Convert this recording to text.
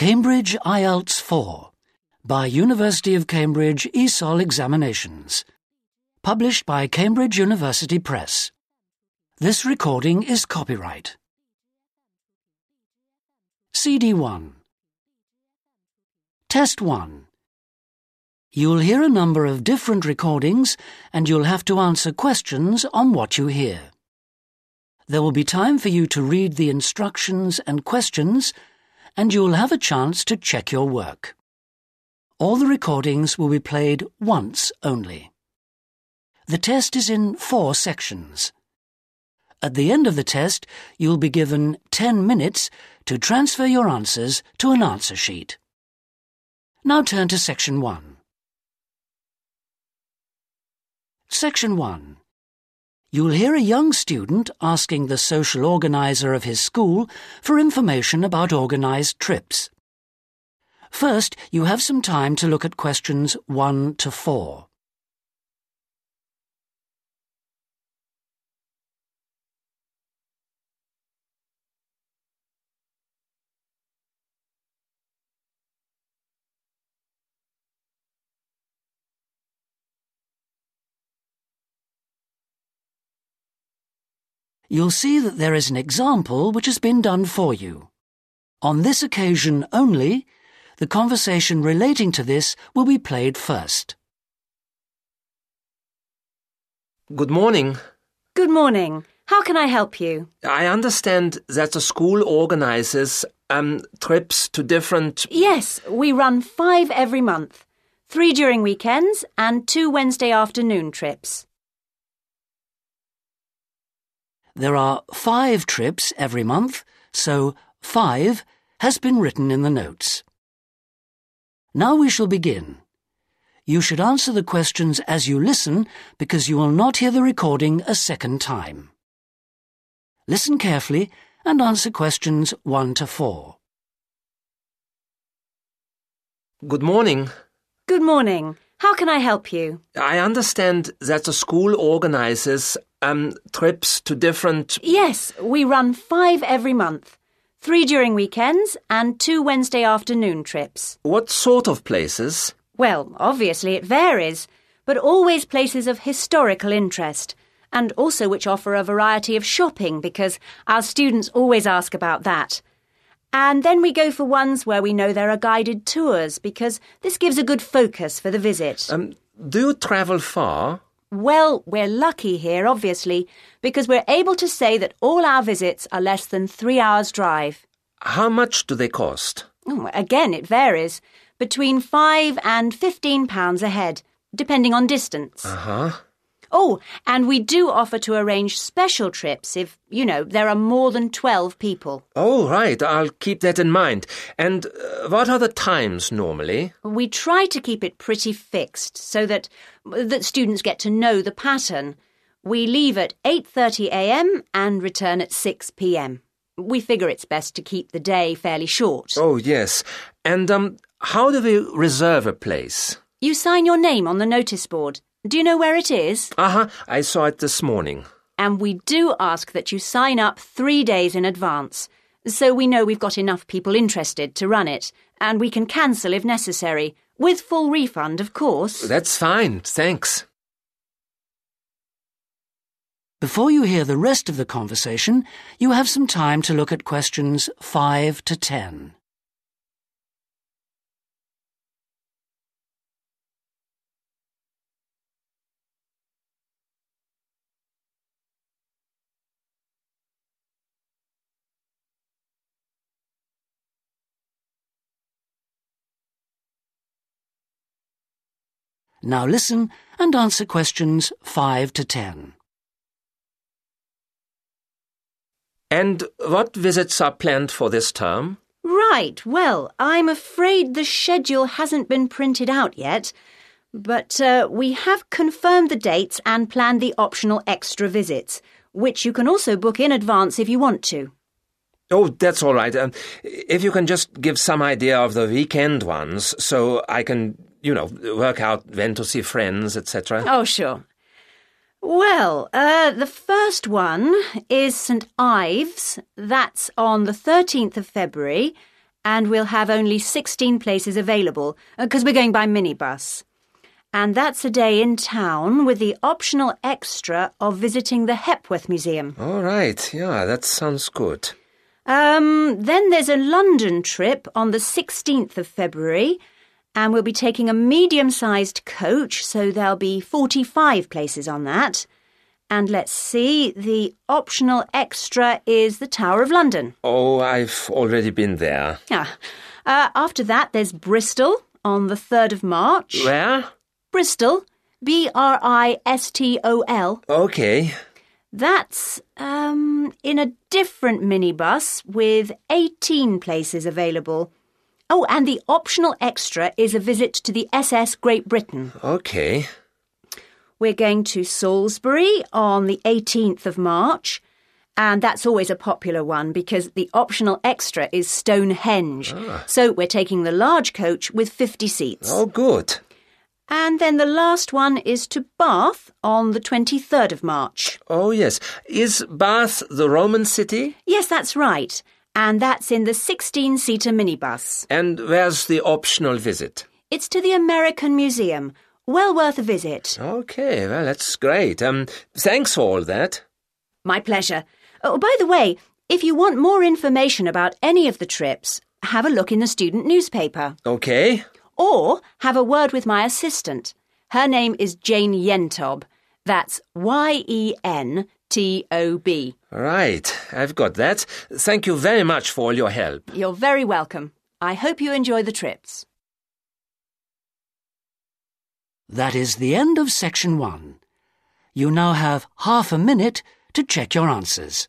Cambridge IELTS 4 by University of Cambridge ESOL Examinations. Published by Cambridge University Press. This recording is copyright. CD 1 Test 1 You'll hear a number of different recordings and you'll have to answer questions on what you hear. There will be time for you to read the instructions and questions and you'll have a chance to check your work. All the recordings will be played once only. The test is in four sections. At the end of the test, you'll be given 10 minutes to transfer your answers to an answer sheet. Now turn to section 1. Section 1. You'll hear a young student asking the social organizer of his school for information about organized trips. First, you have some time to look at questions 1 to 4. You'll see that there is an example which has been done for you. On this occasion only, the conversation relating to this will be played first. Good morning. Good morning. How can I help you? I understand that the school organizes um, trips to different. Yes, we run five every month. Three during weekends and two Wednesday afternoon trips. There are five trips every month, so five has been written in the notes. Now we shall begin. You should answer the questions as you listen because you will not hear the recording a second time. Listen carefully and answer questions 1 to 4. Good morning. Good morning. How can I help you? I understand that the school organizes um, trips to different. Yes, we run five every month. Three during weekends and two Wednesday afternoon trips. What sort of places? Well, obviously it varies, but always places of historical interest, and also which offer a variety of shopping because our students always ask about that. And then we go for ones where we know there are guided tours because this gives a good focus for the visit. Um, do you travel far? Well, we're lucky here, obviously, because we're able to say that all our visits are less than three hours' drive. How much do they cost? Oh, again, it varies. Between five and fifteen pounds a head, depending on distance. Uh huh. Oh, and we do offer to arrange special trips if, you know, there are more than 12 people. Oh, right. I'll keep that in mind. And uh, what are the times normally? We try to keep it pretty fixed so that that students get to know the pattern. We leave at 8:30 a.m. and return at 6 p.m. We figure it's best to keep the day fairly short. Oh, yes. And um, how do we reserve a place? You sign your name on the notice board. Do you know where it is? Uh huh. I saw it this morning. And we do ask that you sign up three days in advance, so we know we've got enough people interested to run it, and we can cancel if necessary, with full refund, of course. That's fine. Thanks. Before you hear the rest of the conversation, you have some time to look at questions 5 to 10. Now listen and answer questions 5 to 10. And what visits are planned for this term? Right, well, I'm afraid the schedule hasn't been printed out yet, but uh, we have confirmed the dates and planned the optional extra visits, which you can also book in advance if you want to. Oh, that's all right. Um, if you can just give some idea of the weekend ones, so I can, you know, work out when to see friends, etc. Oh, sure. Well, uh, the first one is St Ives. That's on the 13th of February. and we'll have only 16 places available because we're going by minibus. And that's a day in town with the optional extra of visiting the Hepworth Museum. All right, yeah, that sounds good. Um, then there's a London trip on the 16th of February, and we'll be taking a medium sized coach, so there'll be 45 places on that. And let's see, the optional extra is the Tower of London. Oh, I've already been there. Ah. Uh, after that, there's Bristol on the 3rd of March. Where? Bristol, B R I S T O L. Okay. That's um, in a different minibus with 18 places available. Oh, and the optional extra is a visit to the SS Great Britain. Okay. We're going to Salisbury on the 18th of March. And that's always a popular one because the optional extra is Stonehenge. Ah. So we're taking the large coach with 50 seats. Oh, good. And then the last one is to Bath on the 23rd of March. Oh, yes. Is Bath the Roman city? Yes, that's right. And that's in the 16 seater minibus. And where's the optional visit? It's to the American Museum. Well worth a visit. Okay, well, that's great. Um, thanks for all that. My pleasure. Oh, by the way, if you want more information about any of the trips, have a look in the student newspaper. Okay. Or have a word with my assistant. Her name is Jane Yentob. That's Y E N T O B. Right, I've got that. Thank you very much for all your help. You're very welcome. I hope you enjoy the trips. That is the end of section one. You now have half a minute to check your answers.